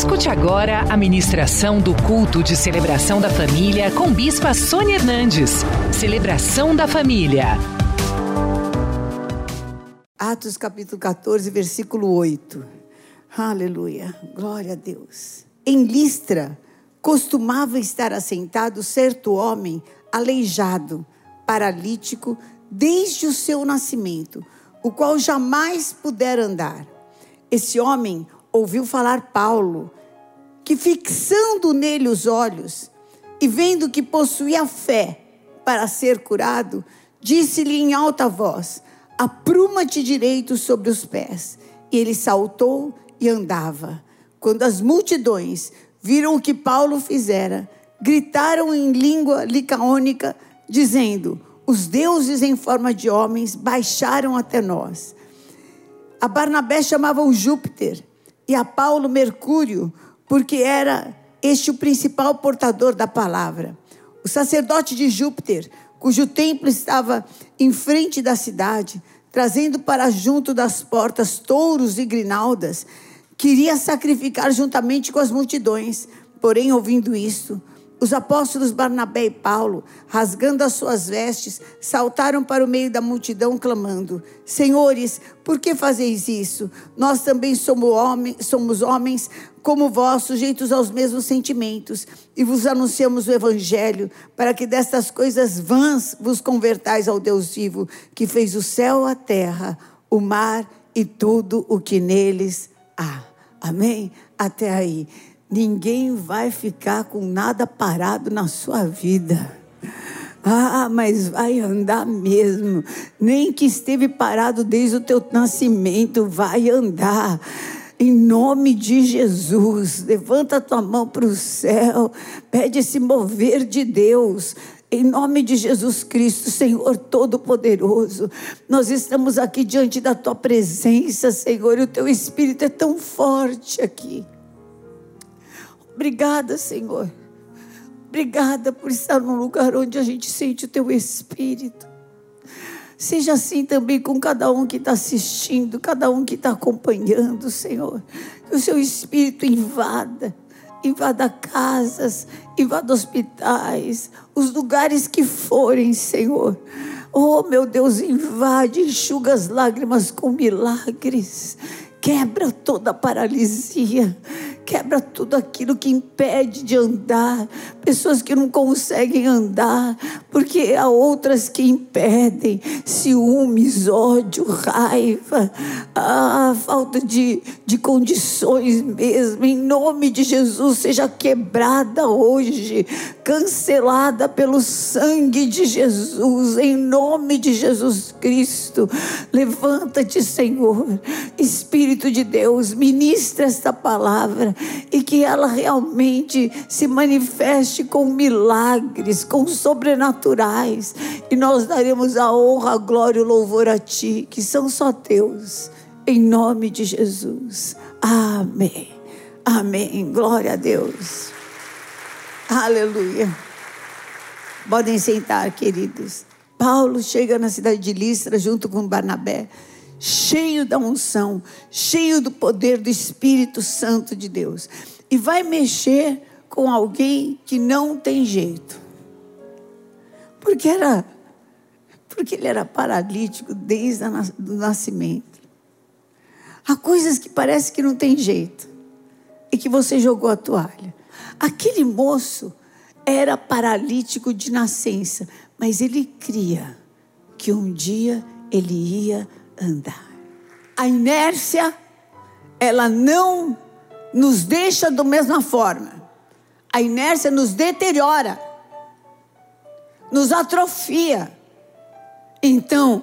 Escute agora a ministração do culto de celebração da família com Bispa Sônia Hernandes. Celebração da família. Atos capítulo 14, versículo 8. Aleluia. Glória a Deus. Em Listra costumava estar assentado certo homem aleijado, paralítico, desde o seu nascimento, o qual jamais pudera andar. Esse homem ouviu falar Paulo, que fixando nele os olhos e vendo que possuía fé para ser curado, disse-lhe em alta voz: Apruma-te direito sobre os pés. E ele saltou e andava. Quando as multidões viram o que Paulo fizera, gritaram em língua licaônica, dizendo: Os deuses em forma de homens baixaram até nós. A Barnabé chamavam Júpiter e a Paulo Mercúrio, porque era este o principal portador da palavra. O sacerdote de Júpiter, cujo templo estava em frente da cidade, trazendo para junto das portas touros e grinaldas, queria sacrificar juntamente com as multidões. Porém, ouvindo isto, os apóstolos Barnabé e Paulo, rasgando as suas vestes, saltaram para o meio da multidão, clamando: Senhores, por que fazeis isso? Nós também somos, homens, somos homens como vós, sujeitos aos mesmos sentimentos, e vos anunciamos o Evangelho, para que destas coisas vãs vos convertais ao Deus vivo, que fez o céu, a terra, o mar e tudo o que neles há. Amém? Até aí. Ninguém vai ficar com nada parado na sua vida. Ah, mas vai andar mesmo. Nem que esteve parado desde o teu nascimento, vai andar. Em nome de Jesus, levanta a tua mão para o céu, pede esse mover de Deus. Em nome de Jesus Cristo, Senhor Todo-Poderoso, nós estamos aqui diante da tua presença, Senhor, e o teu Espírito é tão forte aqui. Obrigada, Senhor. Obrigada por estar num lugar onde a gente sente o teu espírito. Seja assim também com cada um que está assistindo, cada um que está acompanhando, Senhor. Que o seu espírito invada, invada casas, invada hospitais, os lugares que forem, Senhor. Oh, meu Deus, invade, enxuga as lágrimas com milagres. Quebra toda paralisia, quebra tudo aquilo que impede de andar, pessoas que não conseguem andar, porque há outras que impedem, ciúmes, ódio, raiva, a falta de, de condições mesmo, em nome de Jesus, seja quebrada hoje, cancelada pelo sangue de Jesus, em nome de Jesus Cristo. Levanta-te, Senhor, Espírito de Deus, ministra esta palavra e que ela realmente se manifeste com milagres, com sobrenaturais. E nós daremos a honra, a glória e o louvor a Ti, que são só Teus, em nome de Jesus. Amém. Amém. Glória a Deus. Aleluia. Podem sentar, queridos. Paulo chega na cidade de Listra junto com Barnabé cheio da unção, cheio do poder do Espírito Santo de Deus. E vai mexer com alguém que não tem jeito. Porque era porque ele era paralítico desde o nascimento. Há coisas que parece que não tem jeito e que você jogou a toalha. Aquele moço era paralítico de nascença, mas ele cria que um dia ele ia andar. A inércia, ela não nos deixa da mesma forma. A inércia nos deteriora, nos atrofia. Então,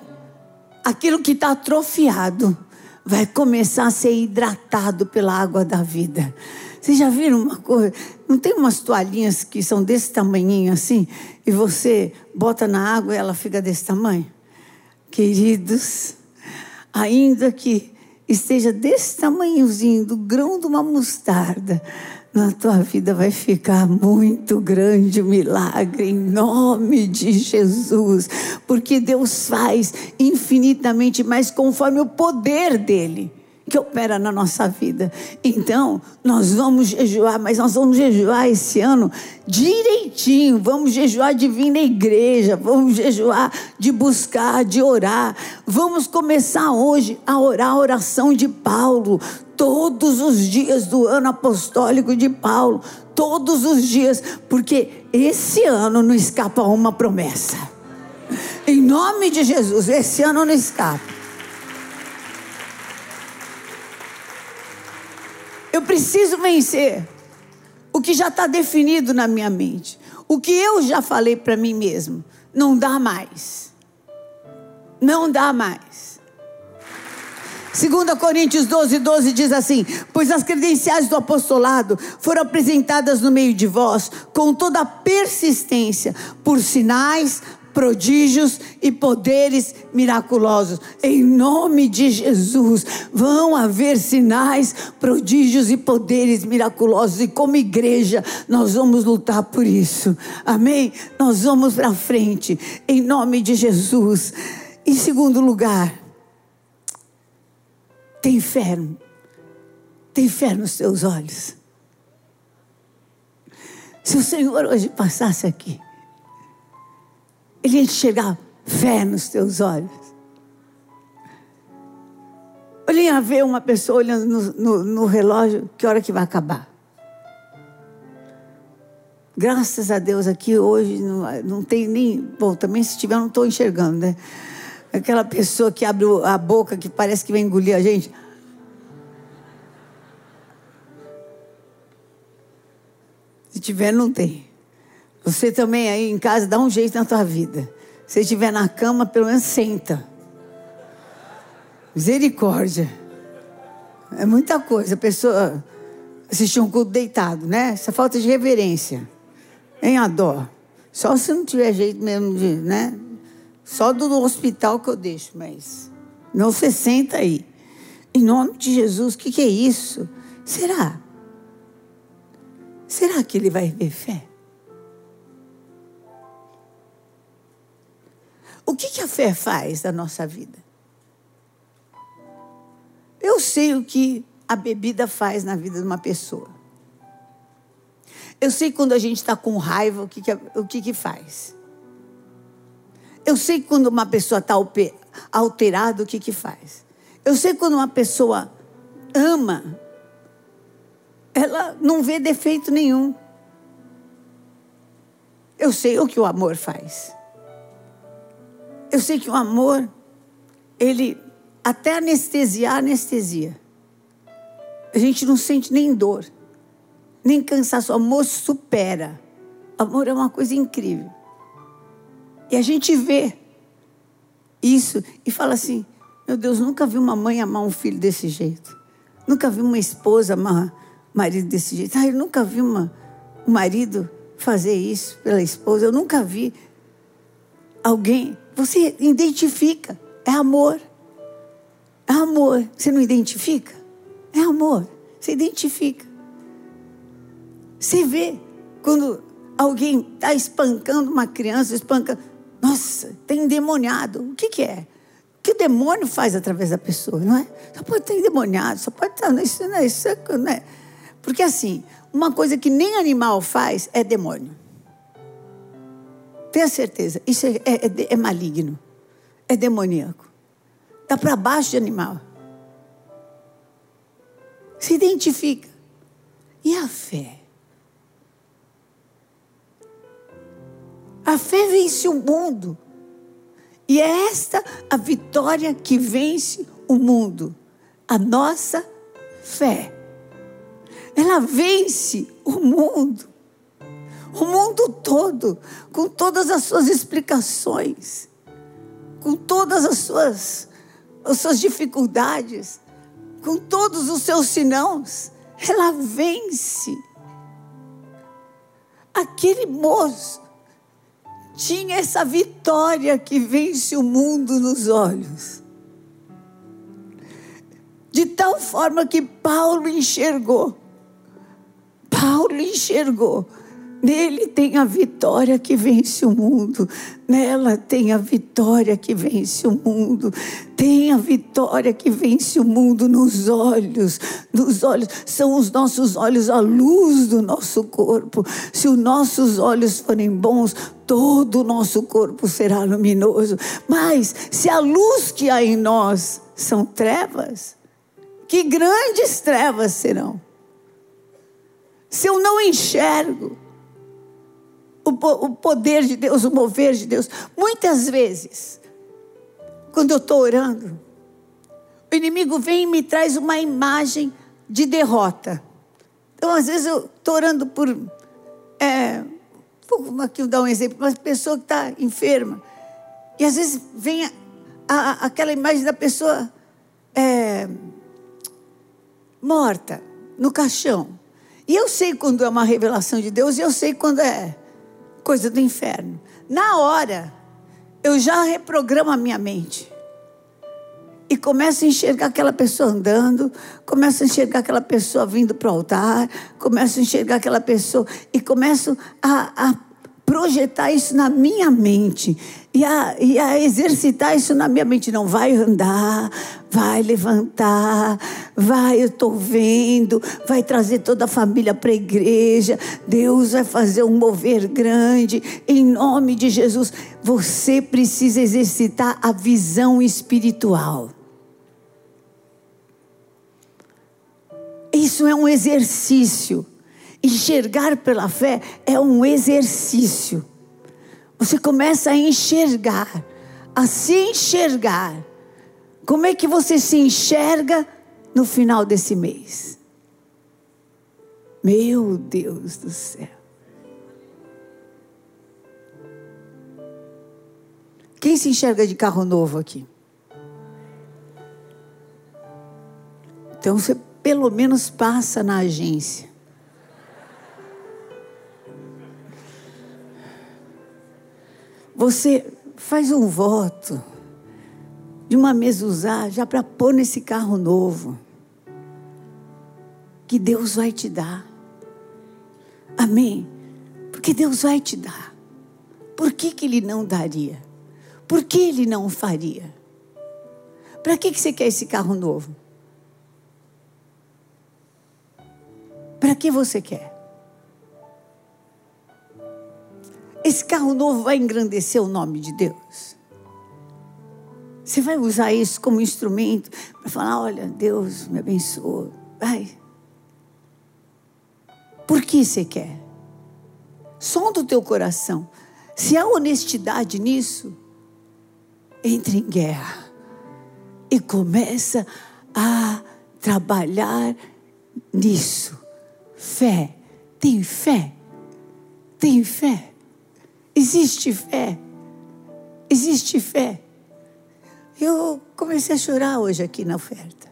aquilo que está atrofiado vai começar a ser hidratado pela água da vida. Vocês já viram uma coisa? Não tem umas toalhinhas que são desse tamanhinho assim, e você bota na água e ela fica desse tamanho? Queridos, ainda que esteja desse tamanhozinho, do grão de uma mostarda, na tua vida vai ficar muito grande o milagre, em nome de Jesus, porque Deus faz infinitamente mais conforme o poder dele que opera na nossa vida. Então, nós vamos jejuar, mas nós vamos jejuar esse ano direitinho. Vamos jejuar de vir na igreja, vamos jejuar de buscar, de orar. Vamos começar hoje a orar a oração de Paulo. Todos os dias do ano apostólico de Paulo, todos os dias, porque esse ano não escapa uma promessa. Em nome de Jesus, esse ano não escapa. Eu preciso vencer o que já está definido na minha mente. O que eu já falei para mim mesmo. Não dá mais. Não dá mais. 2 Coríntios 12, 12 diz assim: Pois as credenciais do apostolado foram apresentadas no meio de vós com toda a persistência, por sinais, prodígios e poderes miraculosos. Em nome de Jesus, vão haver sinais, prodígios e poderes miraculosos. E como igreja, nós vamos lutar por isso. Amém? Nós vamos para frente, em nome de Jesus. Em segundo lugar, tem fé. Tem fé nos seus olhos. Se o Senhor hoje passasse aqui, ele enxergar fé nos teus olhos. Ele ia ver uma pessoa olhando no, no, no relógio, que hora que vai acabar. Graças a Deus aqui hoje não, não tem nem. Bom, também se tiver, não estou enxergando, né? Aquela pessoa que abre a boca que parece que vai engolir a gente. Se tiver, não tem. Você também aí em casa dá um jeito na tua vida. Se estiver na cama, pelo menos senta. Misericórdia. É muita coisa. A pessoa assistir um culto deitado, né? Essa falta de reverência. Em a dó. Só se não tiver jeito mesmo de, né? Só do hospital que eu deixo, mas não você senta aí. Em nome de Jesus, o que, que é isso? Será? Será que ele vai ver fé? O que, que a fé faz na nossa vida? Eu sei o que a bebida faz na vida de uma pessoa. Eu sei quando a gente está com raiva, o que, que, o que, que faz. Eu sei quando uma pessoa está alterada, o que, que faz. Eu sei quando uma pessoa ama, ela não vê defeito nenhum. Eu sei o que o amor faz. Eu sei que o amor, ele até anestesiar, anestesia. A gente não sente nem dor, nem cansaço. O amor supera. O amor é uma coisa incrível. E a gente vê isso e fala assim: meu Deus, nunca vi uma mãe amar um filho desse jeito. Nunca vi uma esposa amar um marido desse jeito. Ah, eu nunca vi uma, um marido fazer isso pela esposa. Eu nunca vi alguém você identifica. É amor. É amor. Você não identifica? É amor. Você identifica. Você vê quando alguém está espancando uma criança, espanca. Nossa, tem endemoniado. O que, que é? O que o demônio faz através da pessoa, não é? Só pode ter endemoniado, só pode estar. Isso, não é, isso não é. Porque assim, uma coisa que nem animal faz é demônio. Tenha certeza, isso é, é, é maligno, é demoníaco. Está para baixo de animal. Se identifica. E a fé? A fé vence o mundo. E é esta a vitória que vence o mundo. A nossa fé. Ela vence o mundo o mundo todo, com todas as suas explicações, com todas as suas, as suas dificuldades, com todos os seus sinãos, ela vence. Aquele moço tinha essa vitória que vence o mundo nos olhos. De tal forma que Paulo enxergou. Paulo enxergou Nele tem a vitória que vence o mundo. Nela tem a vitória que vence o mundo. Tem a vitória que vence o mundo nos olhos. Nos olhos. São os nossos olhos a luz do nosso corpo. Se os nossos olhos forem bons, todo o nosso corpo será luminoso. Mas se a luz que há em nós são trevas, que grandes trevas serão. Se eu não enxergo, o, poder de Deus, o mover de Deus. Muitas vezes, quando eu estou orando, o inimigo vem e me traz uma imagem de derrota. Então, às vezes, eu estou orando por. É, vou aqui dar um exemplo, uma pessoa que está enferma. E às vezes vem a, a, aquela imagem da pessoa é, morta no caixão. E eu sei quando é uma revelação de Deus e eu sei quando é coisa do inferno. Na hora, eu já reprogramo a minha mente. E começo a enxergar aquela pessoa andando, começo a enxergar aquela pessoa vindo para o altar, começo a enxergar aquela pessoa e começo a, a projetar isso na minha mente e a, e a exercitar isso na minha mente. Não vai andar, vai levantar, vai, eu estou vendo, vai trazer toda a família para a igreja. Deus vai fazer um mover grande, em nome de Jesus. Você precisa exercitar a visão espiritual. Isso é um exercício. Enxergar pela fé é um exercício. Você começa a enxergar, a se enxergar. Como é que você se enxerga no final desse mês? Meu Deus do céu. Quem se enxerga de carro novo aqui? Então você pelo menos passa na agência. Você faz um voto de uma mesa usar já para pôr nesse carro novo. Que Deus vai te dar. Amém? Porque Deus vai te dar. Por que, que Ele não daria? Por que Ele não faria? Para que, que você quer esse carro novo? Para que você quer? Esse carro novo vai engrandecer o nome de Deus. Você vai usar isso como instrumento para falar: olha, Deus me abençoa. Vai. Por que você quer? Sonda o teu coração. Se há honestidade nisso, entre em guerra e começa a trabalhar nisso. Fé. Tem fé? Tem fé? Existe fé. Existe fé. Eu comecei a chorar hoje aqui na oferta.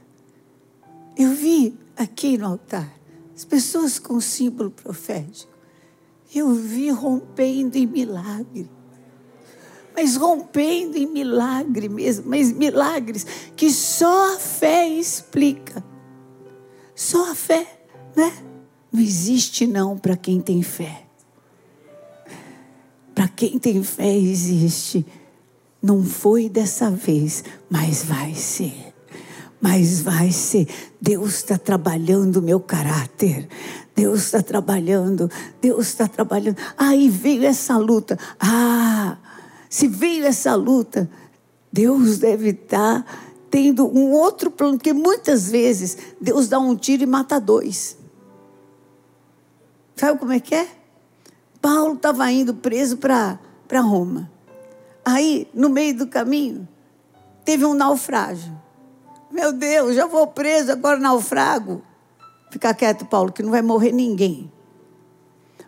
Eu vi aqui no altar as pessoas com símbolo profético. Eu vi rompendo em milagre. Mas rompendo em milagre mesmo, mas milagres que só a fé explica. Só a fé, né? Não existe não para quem tem fé. Para quem tem fé, existe. Não foi dessa vez, mas vai ser. Mas vai ser. Deus está trabalhando meu caráter. Deus está trabalhando. Deus está trabalhando. Aí veio essa luta. Ah, se veio essa luta, Deus deve estar tá tendo um outro plano, porque muitas vezes Deus dá um tiro e mata dois. Sabe como é que é? Paulo estava indo preso para Roma. Aí, no meio do caminho, teve um naufrágio. Meu Deus, já vou preso, agora naufrago. Fica quieto, Paulo, que não vai morrer ninguém.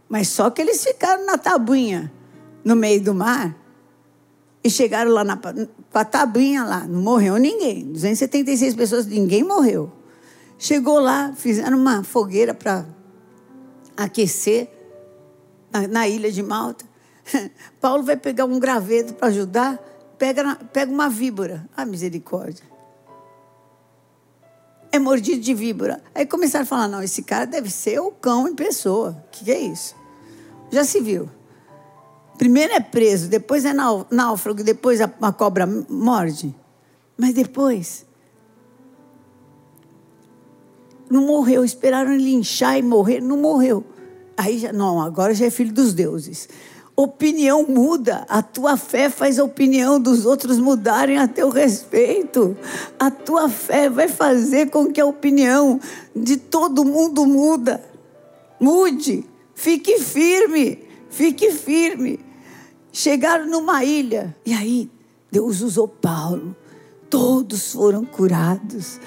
Mas só que eles ficaram na tabuinha, no meio do mar, e chegaram lá na, com a tabuinha lá, não morreu ninguém. 276 pessoas, ninguém morreu. Chegou lá, fizeram uma fogueira para aquecer na, ilha de Malta. Paulo vai pegar um graveto para ajudar, pega, pega uma víbora. Ah, misericórdia. É mordido de víbora. Aí começaram a falar: não, esse cara deve ser o cão em pessoa. O que, que é isso? Já se viu? Primeiro é preso, depois é náufrago, depois a cobra morde. Mas depois. Não morreu, esperaram ele inchar e morrer, não morreu. Aí já, não, agora já é filho dos deuses. Opinião muda, a tua fé faz a opinião dos outros mudarem a teu respeito. A tua fé vai fazer com que a opinião de todo mundo muda. Mude, fique firme, fique firme. Chegaram numa ilha e aí Deus usou Paulo. Todos foram curados.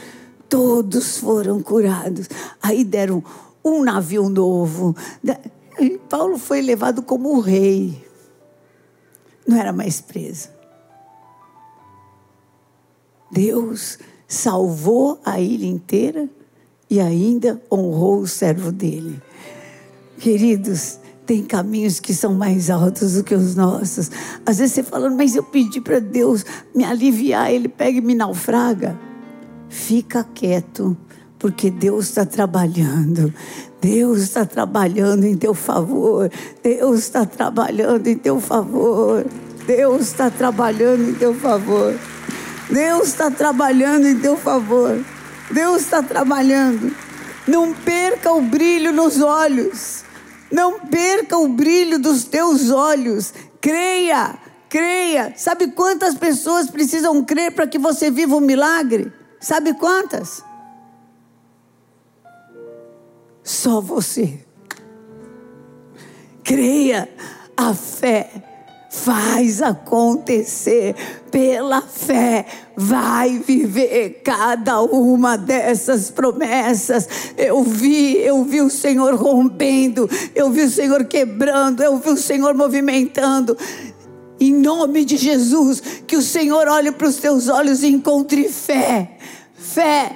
Todos foram curados. Aí deram um navio novo. E Paulo foi levado como rei. Não era mais preso. Deus salvou a ilha inteira e ainda honrou o servo dele. Queridos, tem caminhos que são mais altos do que os nossos. Às vezes você fala, mas eu pedi para Deus me aliviar, Ele pega e me naufraga. Fica quieto, porque Deus está trabalhando. Deus está trabalhando em teu favor. Deus está trabalhando em teu favor. Deus está trabalhando em teu favor. Deus está trabalhando em teu favor. Deus está trabalhando. Não perca o brilho nos olhos. Não perca o brilho dos teus olhos. Creia, creia. Sabe quantas pessoas precisam crer para que você viva um milagre? Sabe quantas? Só você. Creia, a fé faz acontecer pela fé, vai viver cada uma dessas promessas. Eu vi, eu vi o Senhor rompendo, eu vi o Senhor quebrando, eu vi o Senhor movimentando. Em nome de Jesus, que o Senhor olhe para os teus olhos e encontre fé, fé,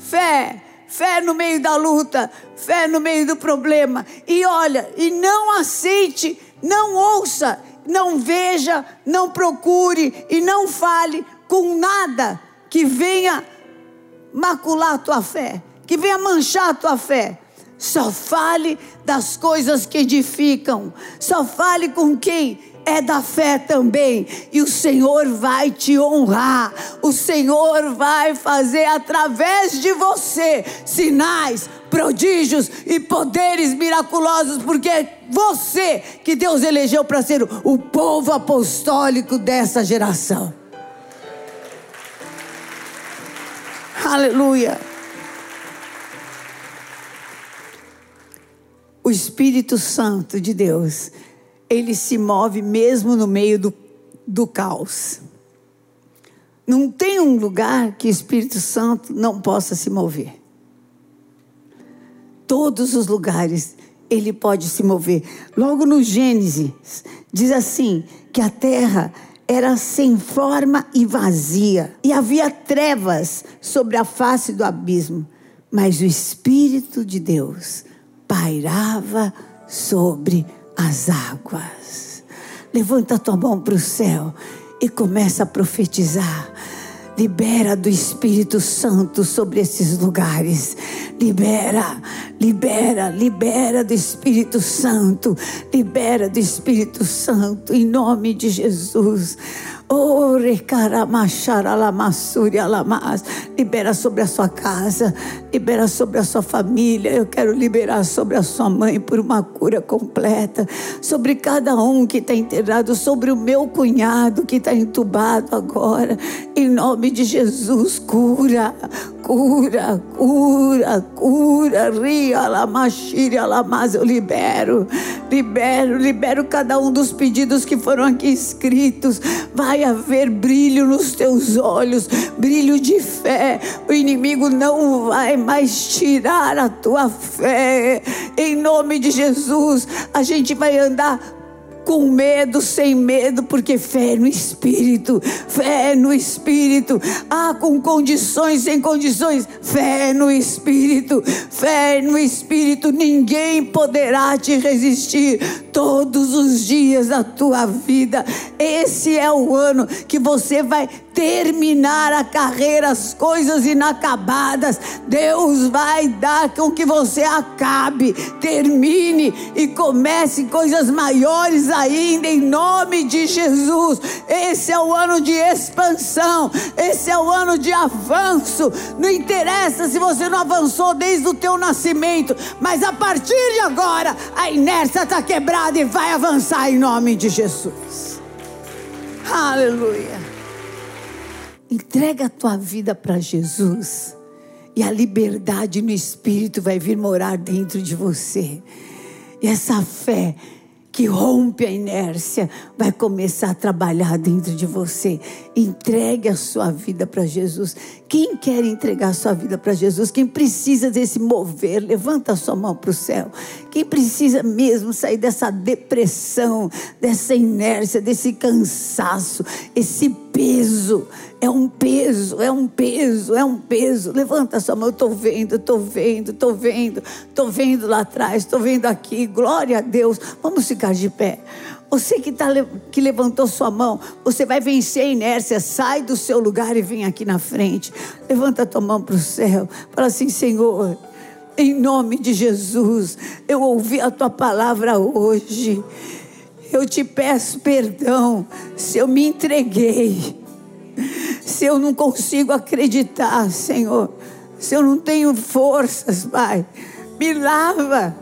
fé, fé no meio da luta, fé no meio do problema. E olha, e não aceite, não ouça não veja, não procure e não fale com nada que venha macular a tua fé, que venha manchar a tua fé. Só fale das coisas que edificam. Só fale com quem é da fé também. E o Senhor vai te honrar. O Senhor vai fazer através de você sinais, prodígios e poderes miraculosos, porque é você que Deus elegeu para ser o povo apostólico dessa geração. Aleluia. O Espírito Santo de Deus, ele se move mesmo no meio do, do caos. Não tem um lugar que o Espírito Santo não possa se mover todos os lugares ele pode se mover. Logo no Gênesis, diz assim: que a terra era sem forma e vazia, e havia trevas sobre a face do abismo, mas o Espírito de Deus pairava sobre as águas. Levanta tua mão para o céu e começa a profetizar. Libera do Espírito Santo sobre esses lugares. Libera, libera, libera do Espírito Santo. Libera do Espírito Santo em nome de Jesus. Libera sobre a sua casa, libera sobre a sua família. Eu quero liberar sobre a sua mãe por uma cura completa. Sobre cada um que está internado, sobre o meu cunhado que está entubado agora. Em nome de Jesus, cura, cura, cura, cura. Ria, lamachira, lamas. Eu libero, libero, libero cada um dos pedidos que foram aqui escritos. Vai haver brilho nos teus olhos, brilho de fé. O inimigo não vai mais tirar a tua fé. Em nome de Jesus, a gente vai andar com medo, sem medo, porque fé no Espírito, fé no Espírito. Ah, com condições, sem condições, fé no Espírito, fé no Espírito. Ninguém poderá te resistir todos os dias da tua vida. Esse é o ano que você vai terminar a carreira, as coisas inacabadas. Deus vai dar com que você acabe, termine e comece coisas maiores ainda, em nome de Jesus. Esse é o ano de expansão, esse é o ano de avanço. Não interessa se você não avançou desde o teu nascimento, mas a partir de agora a inércia está quebrada e vai avançar em nome de Jesus. Aleluia. Entrega a tua vida para Jesus e a liberdade no Espírito vai vir morar dentro de você. E essa fé que rompe a inércia, vai começar a trabalhar dentro de você. Entregue a sua vida para Jesus. Quem quer entregar a sua vida para Jesus? Quem precisa desse mover, levanta a sua mão para o céu. Quem precisa mesmo sair dessa depressão, dessa inércia, desse cansaço, esse peso. É um peso, é um peso, é um peso. Levanta sua mão, eu estou vendo, estou vendo, estou vendo, estou vendo lá atrás, estou vendo aqui. Glória a Deus. Vamos ficar de pé. Você que, tá, que levantou sua mão, você vai vencer a inércia. Sai do seu lugar e vem aqui na frente. Levanta a tua mão para o céu. Fala assim, Senhor. Em nome de Jesus, eu ouvi a tua palavra hoje. Eu te peço perdão se eu me entreguei, se eu não consigo acreditar, Senhor, se eu não tenho forças, Pai. Me lava,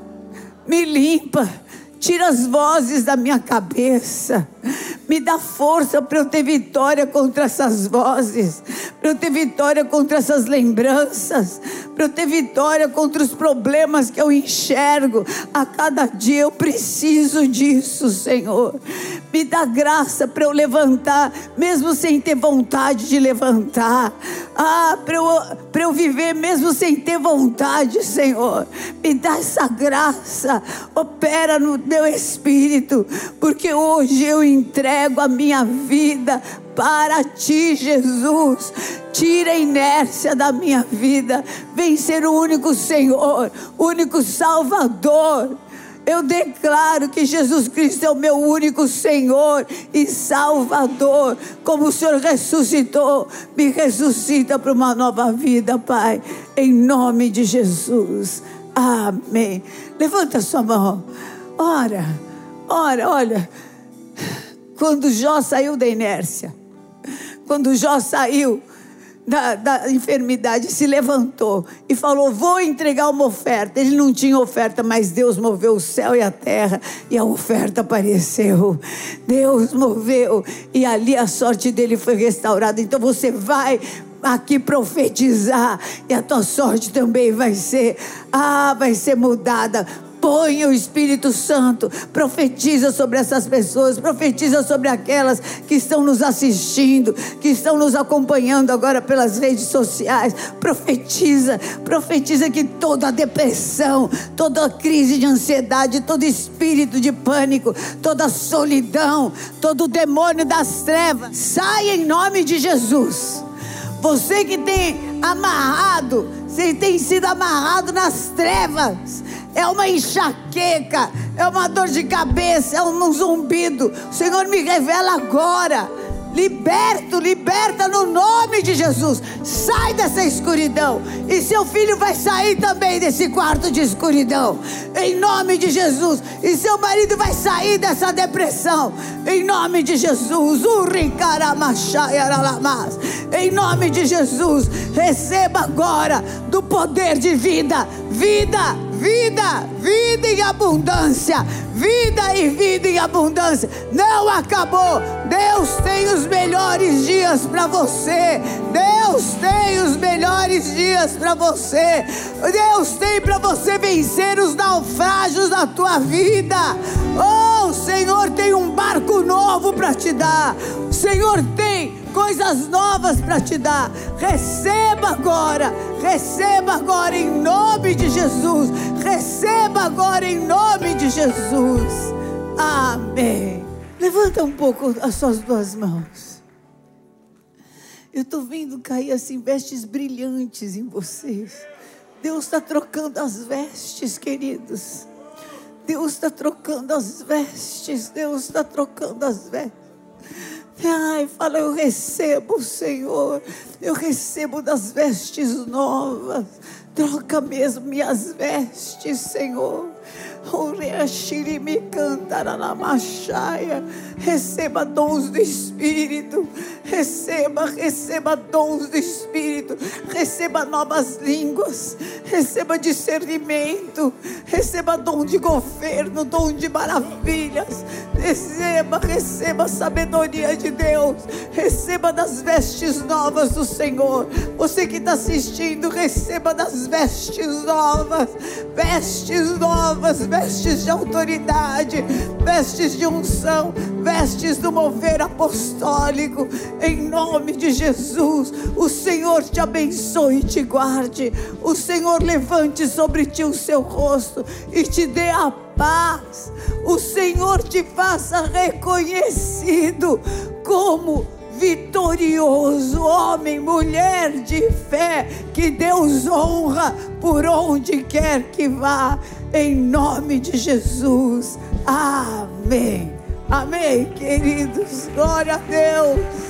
me limpa, tira as vozes da minha cabeça. Me dá força para eu ter vitória contra essas vozes, para eu ter vitória contra essas lembranças, para eu ter vitória contra os problemas que eu enxergo. A cada dia eu preciso disso, Senhor. Me dá graça para eu levantar, mesmo sem ter vontade de levantar. Ah, para eu, eu viver mesmo sem ter vontade, Senhor. Me dá essa graça. Opera no meu espírito, porque hoje eu entrego a minha vida para ti, Jesus. Tira a inércia da minha vida. Vem ser o único Senhor, único Salvador. Eu declaro que Jesus Cristo é o meu único Senhor e Salvador. Como o Senhor ressuscitou, me ressuscita para uma nova vida, Pai. Em nome de Jesus. Amém. Levanta sua mão. Ora, ora, olha. Quando Jó saiu da inércia, quando Jó saiu da, da, enfermidade, se levantou e falou: Vou entregar uma oferta. Ele não tinha oferta, mas Deus moveu o céu e a terra e a oferta apareceu. Deus moveu e ali a sorte dele foi restaurada. Então você vai aqui profetizar e a tua sorte também vai ser, ah, vai ser mudada Põe o Espírito Santo, profetiza sobre essas pessoas, profetiza sobre aquelas que estão nos assistindo, que estão nos acompanhando agora pelas redes sociais. Profetiza, profetiza que toda depressão, toda crise de ansiedade, todo espírito de pânico, toda solidão, todo demônio das trevas, saia em nome de Jesus. Você que tem amarrado, você tem sido amarrado nas trevas, é uma enxaqueca, é uma dor de cabeça, é um zumbido. O Senhor me revela agora. Liberto, liberta no nome de Jesus. Sai dessa escuridão. E seu filho vai sair também desse quarto de escuridão. Em nome de Jesus. E seu marido vai sair dessa depressão. Em nome de Jesus. Em nome de Jesus. Receba agora do poder de vida. Vida vida, vida em abundância, vida e vida em abundância. Não acabou. Deus tem os melhores dias para você. Deus tem os melhores dias para você. Deus tem para você vencer os naufrágios da tua vida. Oh, o Senhor tem um barco novo para te dar. O Senhor tem coisas novas para te dar. Receba agora, receba agora em nome de Jesus. Receba agora em nome de Jesus. Amém. Levanta um pouco as suas duas mãos. Eu estou vendo cair assim vestes brilhantes em vocês. Deus está trocando as vestes, queridos. Deus está trocando as vestes. Deus está trocando as vestes. Ai, fala, eu recebo, Senhor. Eu recebo das vestes novas. Troca mesmo minhas vestes, Senhor. Receba dons do Espírito. Receba, receba dons do Espírito. Receba novas línguas. Receba discernimento. Receba dom de governo, dom de maravilhas. Receba, receba sabedoria de Deus. Receba das vestes novas do Senhor. Você que está assistindo, receba das vestes novas. Vestes novas, vestes de autoridade, vestes de unção, vestes do mover apostólico. Em nome de Jesus, o Senhor te abençoe e te guarde. O Senhor levante sobre ti o seu rosto e te dê a paz. O Senhor te faça reconhecido como vitorioso, homem, mulher de fé, que Deus honra por onde quer que vá, em nome de Jesus. Amém. Amém, queridos. Glória a Deus.